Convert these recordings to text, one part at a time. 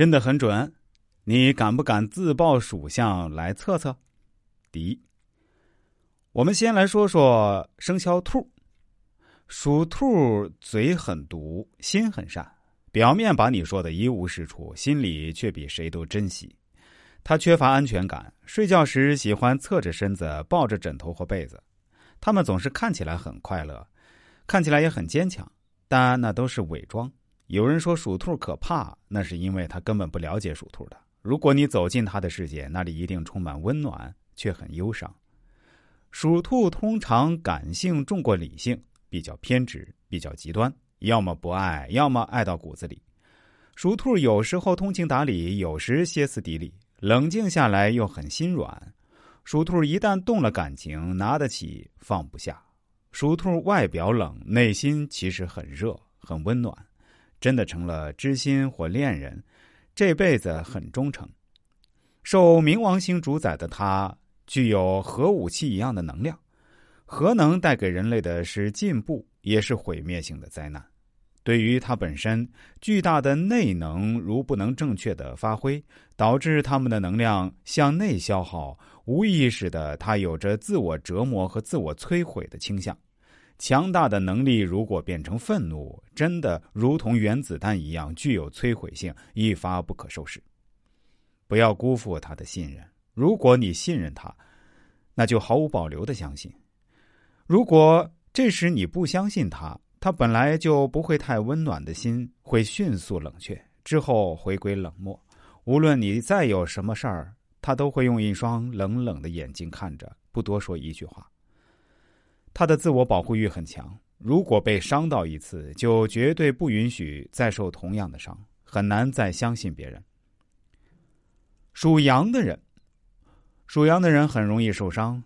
真的很准，你敢不敢自报属相来测测？第一，我们先来说说生肖兔。属兔嘴很毒，心很善，表面把你说的一无是处，心里却比谁都珍惜。他缺乏安全感，睡觉时喜欢侧着身子抱着枕头或被子。他们总是看起来很快乐，看起来也很坚强，但那都是伪装。有人说属兔可怕，那是因为他根本不了解属兔的。如果你走进他的世界，那里一定充满温暖，却很忧伤。属兔通常感性重过理性。比较偏执，比较极端，要么不爱，要么爱到骨子里。属兔有时候通情达理，有时歇斯底里，冷静下来又很心软。属兔一旦动了感情，拿得起放不下。属兔外表冷，内心其实很热，很温暖，真的成了知心或恋人，这辈子很忠诚。受冥王星主宰的他，具有核武器一样的能量。核能带给人类的是进步，也是毁灭性的灾难。对于它本身，巨大的内能如不能正确的发挥，导致他们的能量向内消耗，无意识的，它有着自我折磨和自我摧毁的倾向。强大的能力如果变成愤怒，真的如同原子弹一样具有摧毁性，一发不可收拾。不要辜负他的信任。如果你信任他，那就毫无保留的相信。如果这时你不相信他，他本来就不会太温暖的心会迅速冷却，之后回归冷漠。无论你再有什么事儿，他都会用一双冷冷的眼睛看着，不多说一句话。他的自我保护欲很强，如果被伤到一次，就绝对不允许再受同样的伤，很难再相信别人。属羊的人，属羊的人很容易受伤，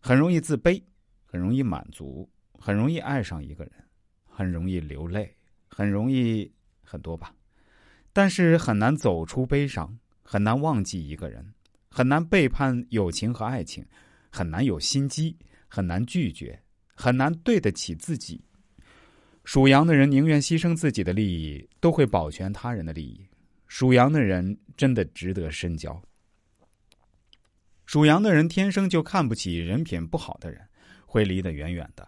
很容易自卑。很容易满足，很容易爱上一个人，很容易流泪，很容易很多吧，但是很难走出悲伤，很难忘记一个人，很难背叛友情和爱情，很难有心机，很难拒绝，很难对得起自己。属羊的人宁愿牺牲自己的利益，都会保全他人的利益。属羊的人真的值得深交。属羊的人天生就看不起人品不好的人。会离得远远的。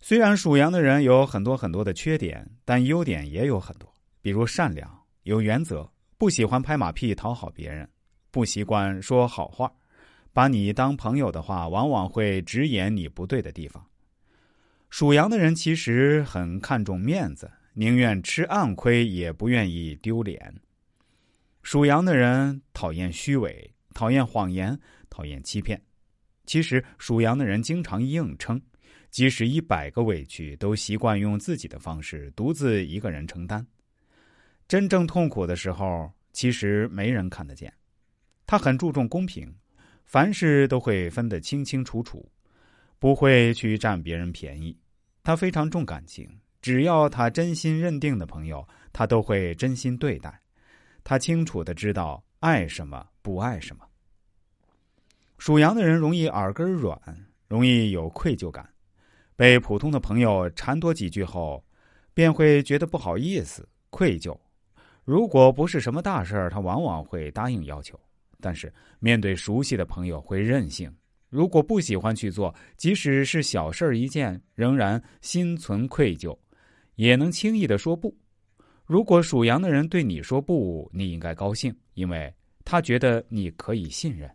虽然属羊的人有很多很多的缺点，但优点也有很多，比如善良、有原则、不喜欢拍马屁讨好别人、不习惯说好话，把你当朋友的话，往往会直言你不对的地方。属羊的人其实很看重面子，宁愿吃暗亏也不愿意丢脸。属羊的人讨厌虚伪，讨厌谎言，讨厌欺骗。其实属羊的人经常硬撑，即使一百个委屈，都习惯用自己的方式独自一个人承担。真正痛苦的时候，其实没人看得见。他很注重公平，凡事都会分得清清楚楚，不会去占别人便宜。他非常重感情，只要他真心认定的朋友，他都会真心对待。他清楚的知道爱什么，不爱什么。属羊的人容易耳根软，容易有愧疚感，被普通的朋友缠多几句后，便会觉得不好意思、愧疚。如果不是什么大事儿，他往往会答应要求；但是面对熟悉的朋友会任性。如果不喜欢去做，即使是小事儿一件，仍然心存愧疚，也能轻易的说不。如果属羊的人对你说不，你应该高兴，因为他觉得你可以信任。